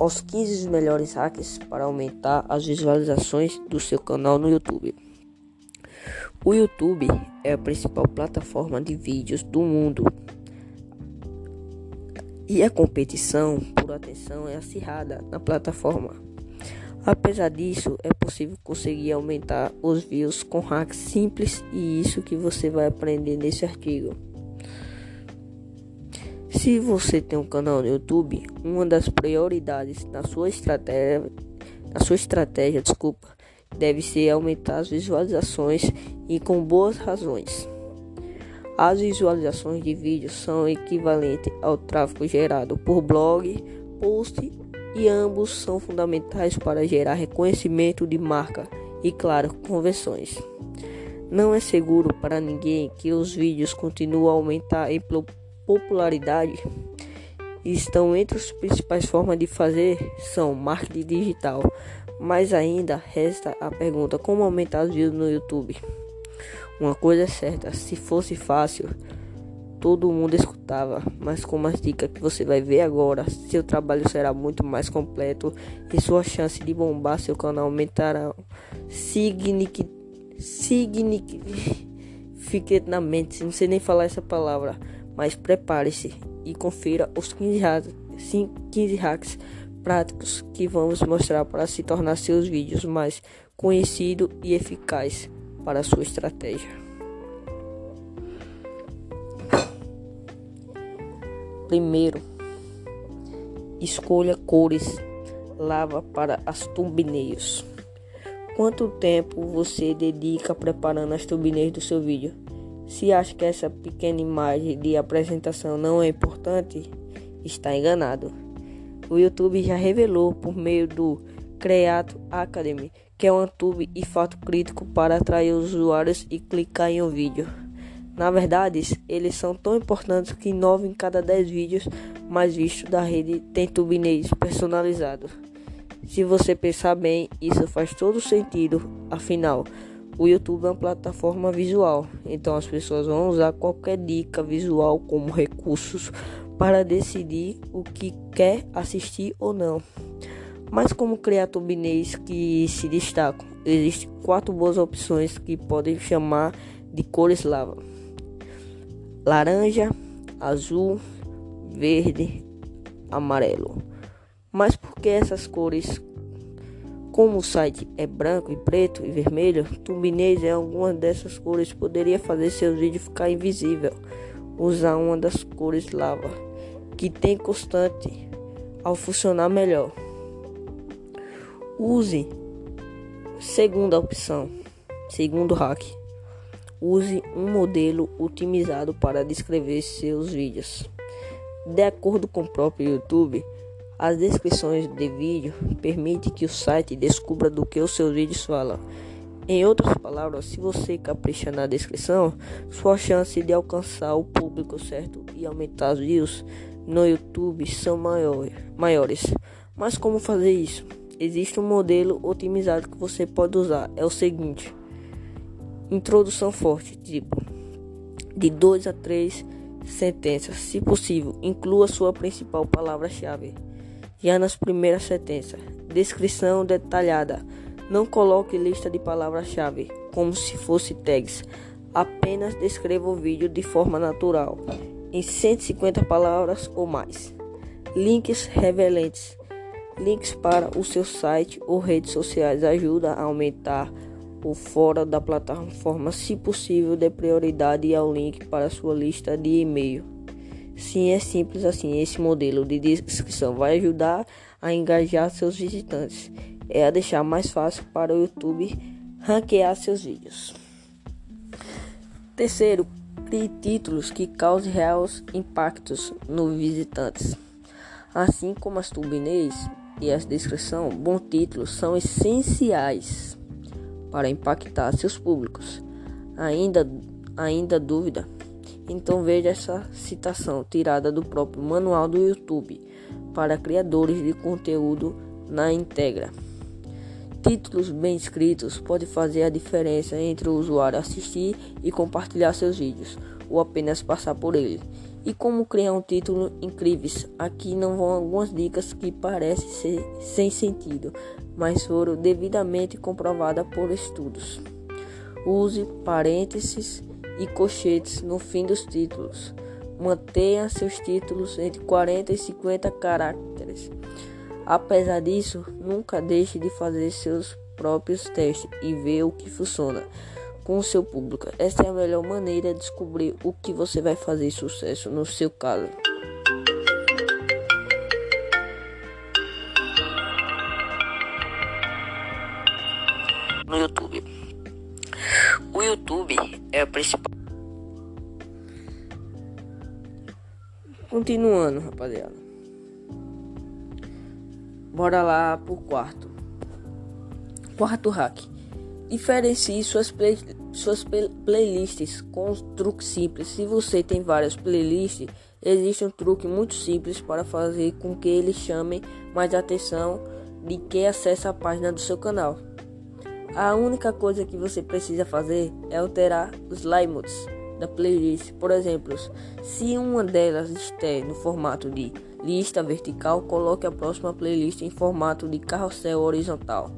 os 15 melhores hacks para aumentar as visualizações do seu canal no YouTube. O YouTube é a principal plataforma de vídeos do mundo. E a competição por atenção é acirrada na plataforma. Apesar disso, é possível conseguir aumentar os views com hacks simples e isso que você vai aprender nesse artigo. Se você tem um canal no YouTube, uma das prioridades na sua estratégia, na sua estratégia, desculpa, deve ser aumentar as visualizações e com boas razões. As visualizações de vídeos são equivalentes ao tráfego gerado por blog, post e ambos são fundamentais para gerar reconhecimento de marca e, claro, conversões. Não é seguro para ninguém que os vídeos continuem a aumentar em popularidade. Estão entre as principais formas de fazer são marketing digital, mas ainda resta a pergunta como aumentar os vídeos no YouTube. Uma coisa é certa, se fosse fácil, todo mundo escutava, mas com as dicas que você vai ver agora, seu trabalho será muito mais completo e sua chance de bombar seu canal aumentará significativamente. Não sei nem falar essa palavra, mas prepare-se e confira os 15 hacks, 15 hacks práticos que vamos mostrar para se tornar seus vídeos mais conhecido e eficaz para sua estratégia. Primeiro, escolha cores lava para as thumbnails. Quanto tempo você dedica preparando as thumbnails do seu vídeo? Se acha que essa pequena imagem de apresentação não é importante, está enganado. O YouTube já revelou por meio do Creato Academy que é um tube e fato crítico para atrair usuários e clicar em um vídeo. Na verdade, eles são tão importantes que 9 em cada 10 vídeos mais vistos da rede tem thumbnails personalizados. Se você pensar bem, isso faz todo sentido, afinal, o YouTube é uma plataforma visual, então as pessoas vão usar qualquer dica visual como recursos para decidir o que quer assistir ou não. Mas como criar thumbnails que se destacam? Existem quatro boas opções que podem chamar de cores lava: laranja, azul, verde, amarelo. Mas por que essas cores? Como o site é branco e preto e vermelho, thumbnails em alguma dessas cores poderia fazer seu vídeo ficar invisível. Usar uma das cores lava, que tem constante ao funcionar melhor. Use segunda opção, segundo hack. Use um modelo otimizado para descrever seus vídeos. De acordo com o próprio YouTube, as descrições de vídeo permitem que o site descubra do que os seus vídeos falam. Em outras palavras, se você capricha na descrição, sua chance de alcançar o público certo e aumentar os views no YouTube são maiores. Mas como fazer isso? existe um modelo otimizado que você pode usar. É o seguinte: introdução forte, tipo de 2 a 3 sentenças, se possível, inclua sua principal palavra-chave. Já nas primeiras sentenças, descrição detalhada. Não coloque lista de palavras-chave como se fosse tags. Apenas descreva o vídeo de forma natural, em 150 palavras ou mais. Links revelantes Links para o seu site ou redes sociais ajuda a aumentar o fora da plataforma, se possível, dê prioridade ao link para sua lista de e-mail. Sim, é simples assim. Esse modelo de descrição vai ajudar a engajar seus visitantes. É a deixar mais fácil para o YouTube ranquear seus vídeos. Terceiro, crie títulos que causem reais impactos nos visitantes. Assim como as thumbnails, e a descrição, bons títulos são essenciais para impactar seus públicos. Ainda, ainda dúvida? Então veja essa citação tirada do próprio manual do YouTube para criadores de conteúdo na Integra. Títulos bem escritos podem fazer a diferença entre o usuário assistir e compartilhar seus vídeos ou apenas passar por ele. E como criar um título incríveis? Aqui não vão algumas dicas que parecem ser sem sentido, mas foram devidamente comprovadas por estudos. Use parênteses e colchetes no fim dos títulos. Mantenha seus títulos entre 40 e 50 caracteres. Apesar disso, nunca deixe de fazer seus próprios testes e ver o que funciona com o seu público. Esta é a melhor maneira de descobrir o que você vai fazer sucesso no seu caso. No YouTube. Principal. Continuando, rapaziada. Bora lá pro quarto. Quarto hack. Diferencie suas, play, suas play, playlists com um truque simples. Se você tem várias playlists, existe um truque muito simples para fazer com que eles chamem mais atenção de quem acessa a página do seu canal. A única coisa que você precisa fazer é alterar os layouts da playlist. Por exemplo, se uma delas estiver no formato de lista vertical, coloque a próxima playlist em formato de carrossel horizontal.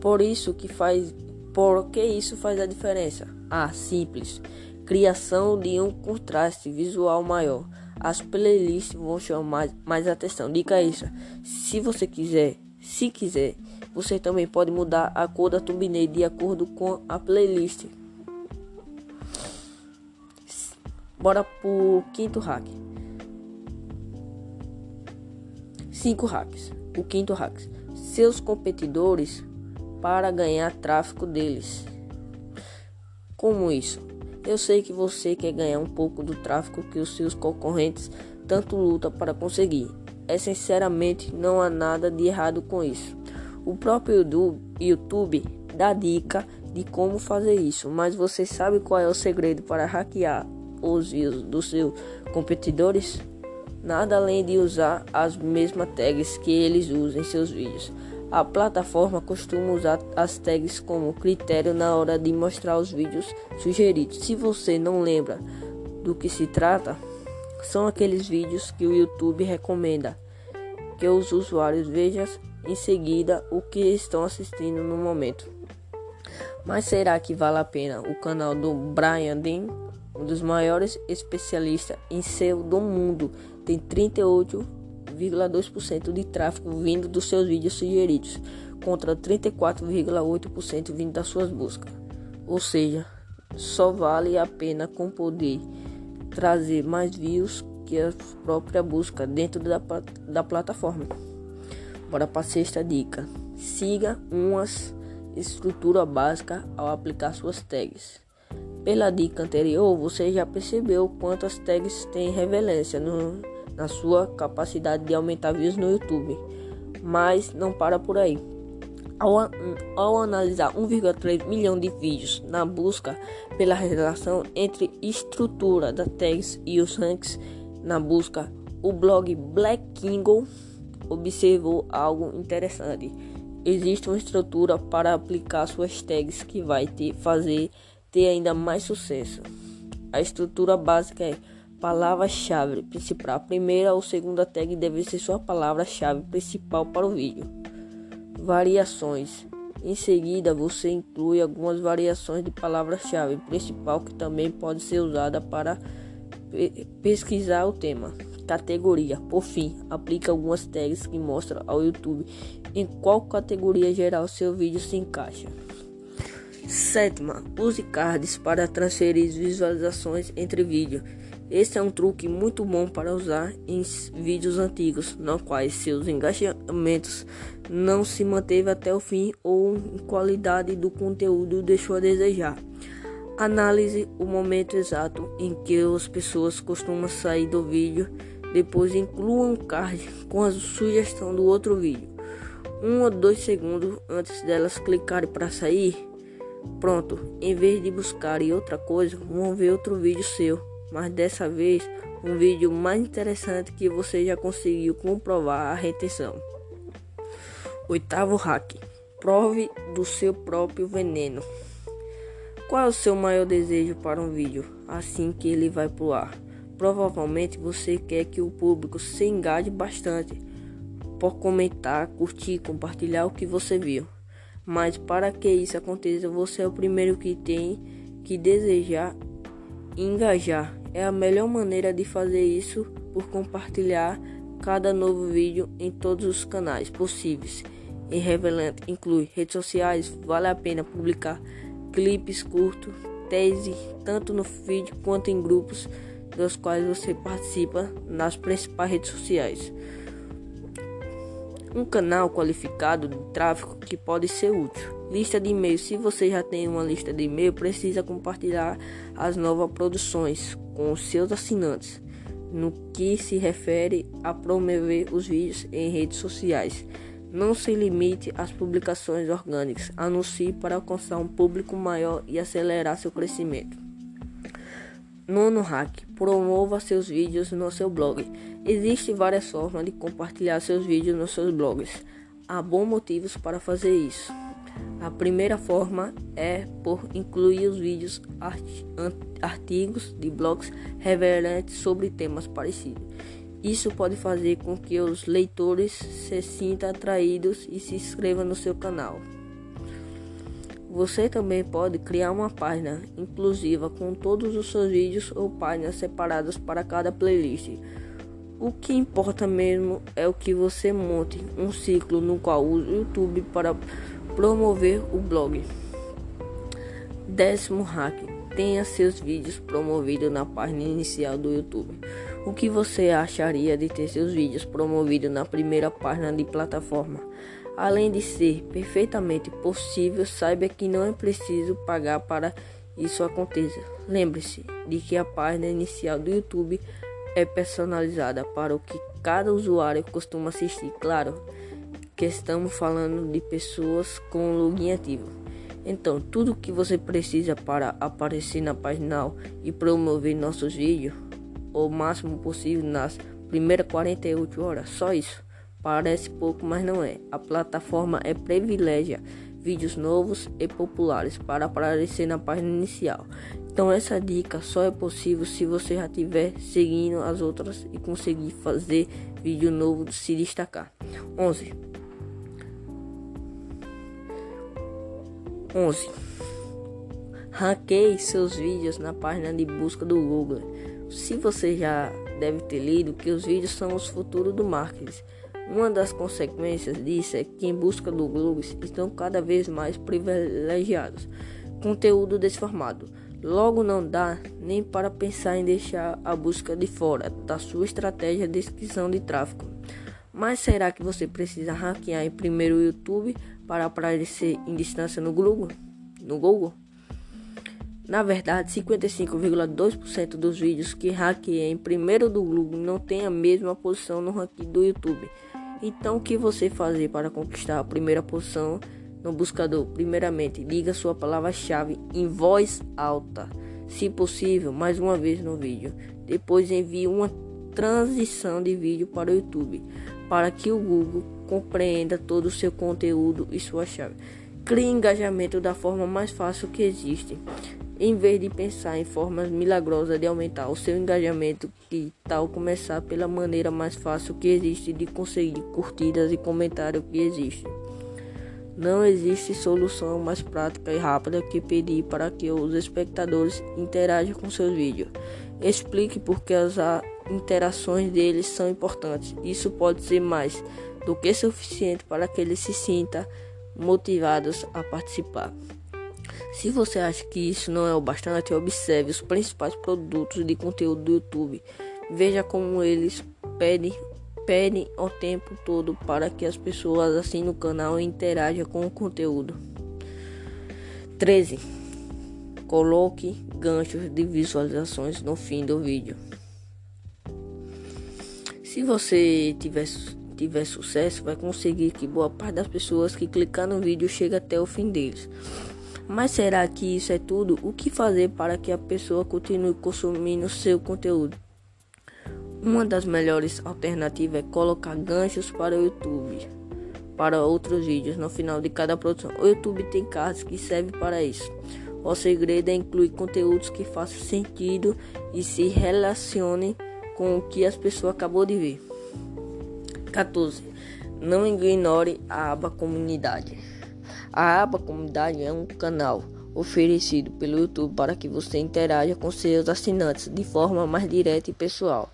Por isso que faz, por que isso faz a diferença? Ah, simples. Criação de um contraste visual maior. As playlists vão chamar mais, atenção. Dica isso. Se você quiser, se quiser, você também pode mudar a cor da thumbnail de acordo com a playlist. Bora pro quinto hack. Cinco hacks. O quinto hack. Seus competidores para ganhar tráfego deles. Como isso? Eu sei que você quer ganhar um pouco do tráfego que os seus concorrentes tanto lutam para conseguir. É sinceramente não há nada de errado com isso. O próprio YouTube dá dica de como fazer isso, mas você sabe qual é o segredo para hackear os views dos seus competidores? Nada além de usar as mesmas tags que eles usam em seus vídeos. A plataforma costuma usar as tags como critério na hora de mostrar os vídeos sugeridos. Se você não lembra do que se trata, são aqueles vídeos que o YouTube recomenda que os usuários vejam em seguida o que estão assistindo no momento. Mas será que vale a pena o canal do Brian Dean, um dos maiores especialistas em SEO do mundo, tem 38 34,2% de tráfego vindo dos seus vídeos sugeridos, contra 34,8% vindo das suas buscas. Ou seja, só vale a pena com poder trazer mais views que a própria busca dentro da, da plataforma. Bora para a sexta dica. Siga uma estrutura básica ao aplicar suas tags. Pela dica anterior, você já percebeu quantas tags têm relevância na sua capacidade de aumentar views no YouTube. Mas não para por aí. Ao, ao analisar 1,3 milhão de vídeos na busca pela relação entre estrutura da tags e os ranks na busca, o blog Black Kingle observou algo interessante. Existe uma estrutura para aplicar suas tags que vai te fazer ter ainda mais sucesso. A estrutura básica é Palavra-chave principal. A primeira ou segunda tag deve ser sua palavra-chave principal para o vídeo. Variações. Em seguida, você inclui algumas variações de palavra-chave principal que também pode ser usada para pesquisar o tema. Categoria. Por fim, aplique algumas tags que mostram ao YouTube em qual categoria geral seu vídeo se encaixa. Sétima, use cards para transferir visualizações entre vídeos. Este é um truque muito bom para usar em vídeos antigos, no quais seus engajamentos não se manteve até o fim ou a qualidade do conteúdo deixou a desejar. Analise o momento exato em que as pessoas costumam sair do vídeo, depois inclua um card com a sugestão do outro vídeo. Um ou dois segundos antes delas clicarem para sair, pronto, em vez de buscarem outra coisa, vão ver outro vídeo seu mas dessa vez um vídeo mais interessante que você já conseguiu comprovar a retenção. Oitavo hack: prove do seu próprio veneno. Qual é o seu maior desejo para um vídeo assim que ele vai pro ar? Provavelmente você quer que o público se engaje bastante por comentar, curtir, compartilhar o que você viu. Mas para que isso aconteça, você é o primeiro que tem que desejar engajar. É a melhor maneira de fazer isso por compartilhar cada novo vídeo em todos os canais possíveis. E revelante inclui redes sociais, vale a pena publicar clipes curtos, tese, tanto no vídeo quanto em grupos dos quais você participa nas principais redes sociais. Um canal qualificado de tráfego que pode ser útil. Lista de e-mail. Se você já tem uma lista de e-mail, precisa compartilhar as novas produções com seus assinantes. No que se refere a promover os vídeos em redes sociais, não se limite às publicações orgânicas. Anuncie para alcançar um público maior e acelerar seu crescimento. Nono hack: promova seus vídeos no seu blog. Existem várias formas de compartilhar seus vídeos nos seus blogs. Há bons motivos para fazer isso. A primeira forma é por incluir os vídeos artigos de blogs revelantes sobre temas parecidos. Isso pode fazer com que os leitores se sintam atraídos e se inscrevam no seu canal. Você também pode criar uma página inclusiva com todos os seus vídeos ou páginas separadas para cada playlist. O que importa mesmo é o que você monte um ciclo no qual o YouTube para promover o blog. Décimo hack: tenha seus vídeos promovidos na página inicial do YouTube. O que você acharia de ter seus vídeos promovidos na primeira página de plataforma? Além de ser perfeitamente possível, saiba que não é preciso pagar para isso aconteça. Lembre-se de que a página inicial do YouTube é personalizada para o que cada usuário costuma assistir. Claro que estamos falando de pessoas com login ativo. Então, tudo que você precisa para aparecer na página e promover nossos vídeos o máximo possível nas primeiras 48 horas, só isso. Parece pouco, mas não é. A plataforma é privilegia vídeos novos e populares para aparecer na página inicial. Então essa dica só é possível se você já estiver seguindo as outras e conseguir fazer vídeo novo se destacar. 11. 11. Hackeie seus vídeos na página de busca do Google. Se você já deve ter lido que os vídeos são os futuros do marketing. Uma das consequências disso é que em busca do Google estão cada vez mais privilegiados. Conteúdo desformado Logo, não dá nem para pensar em deixar a busca de fora da sua estratégia de descrição de tráfego. Mas será que você precisa hackear em primeiro o YouTube para aparecer em distância no Google? No Google? Na verdade, 55,2% dos vídeos que hackeiam em primeiro do Google não tem a mesma posição no ranking do YouTube. Então, o que você fazer para conquistar a primeira posição? no buscador. Primeiramente, diga sua palavra-chave em voz alta, se possível, mais uma vez no vídeo. Depois envie uma transição de vídeo para o YouTube, para que o Google compreenda todo o seu conteúdo e sua chave. Crie engajamento da forma mais fácil que existe. Em vez de pensar em formas milagrosas de aumentar o seu engajamento, que tal começar pela maneira mais fácil que existe de conseguir curtidas e comentários que existem. Não existe solução mais prática e rápida que pedir para que os espectadores interajam com seus vídeos. Explique por que as interações deles são importantes. Isso pode ser mais do que suficiente para que eles se sintam motivados a participar. Se você acha que isso não é o bastante, observe os principais produtos de conteúdo do YouTube. Veja como eles pedem pedem o tempo todo para que as pessoas assinem o canal e interajam com o conteúdo. 13. Coloque ganchos de visualizações no fim do vídeo. Se você tiver, tiver sucesso, vai conseguir que boa parte das pessoas que clicar no vídeo chegue até o fim deles. Mas será que isso é tudo? O que fazer para que a pessoa continue consumindo seu conteúdo? Uma das melhores alternativas é colocar ganchos para o YouTube, para outros vídeos no final de cada produção. O YouTube tem cards que servem para isso. O segredo é incluir conteúdos que façam sentido e se relacionem com o que as pessoas acabou de ver. 14. Não ignore a aba comunidade. A aba comunidade é um canal oferecido pelo YouTube para que você interaja com seus assinantes de forma mais direta e pessoal.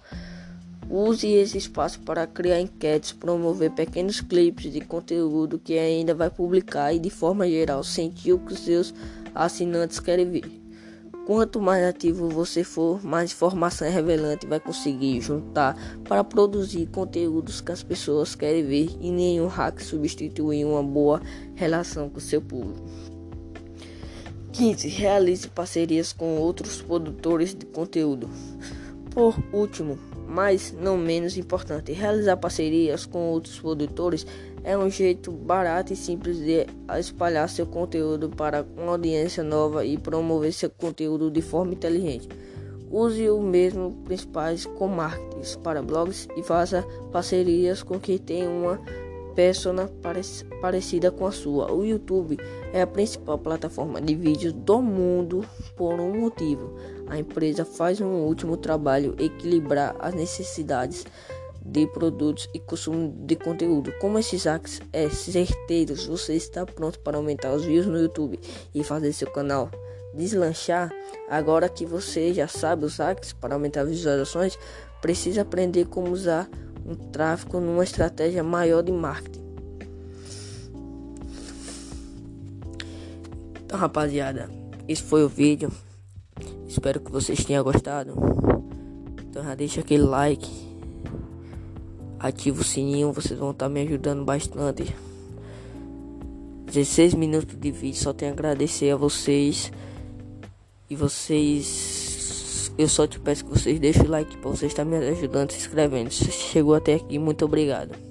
Use esse espaço para criar enquetes, promover pequenos clipes de conteúdo que ainda vai publicar e, de forma geral, sentir o que seus assinantes querem ver. Quanto mais ativo você for, mais informação revelante vai conseguir juntar para produzir conteúdos que as pessoas querem ver e nenhum hack substitui uma boa relação com seu público. 15. Realize parcerias com outros produtores de conteúdo. Por último, mas não menos importante, realizar parcerias com outros produtores é um jeito barato e simples de espalhar seu conteúdo para uma audiência nova e promover seu conteúdo de forma inteligente. Use o mesmo principais com marketings para blogs e faça parcerias com quem tem uma persona parecida com a sua. O YouTube é a principal plataforma de vídeos do mundo por um motivo. A empresa faz um último trabalho equilibrar as necessidades de produtos e consumo de conteúdo. Como esses hacks é certeiros, você está pronto para aumentar os views no YouTube e fazer seu canal deslanchar. Agora que você já sabe os hacks para aumentar visualizações, precisa aprender como usar um tráfego numa estratégia maior de marketing. Então, rapaziada, esse foi o vídeo. Espero que vocês tenham gostado. Então já deixa aquele like. Ativa o sininho, vocês vão estar me ajudando bastante. 16 minutos de vídeo, só tenho a agradecer a vocês. E vocês eu só te peço que vocês deixem o like para vocês estar me ajudando, se inscrevendo. Se chegou até aqui, muito obrigado.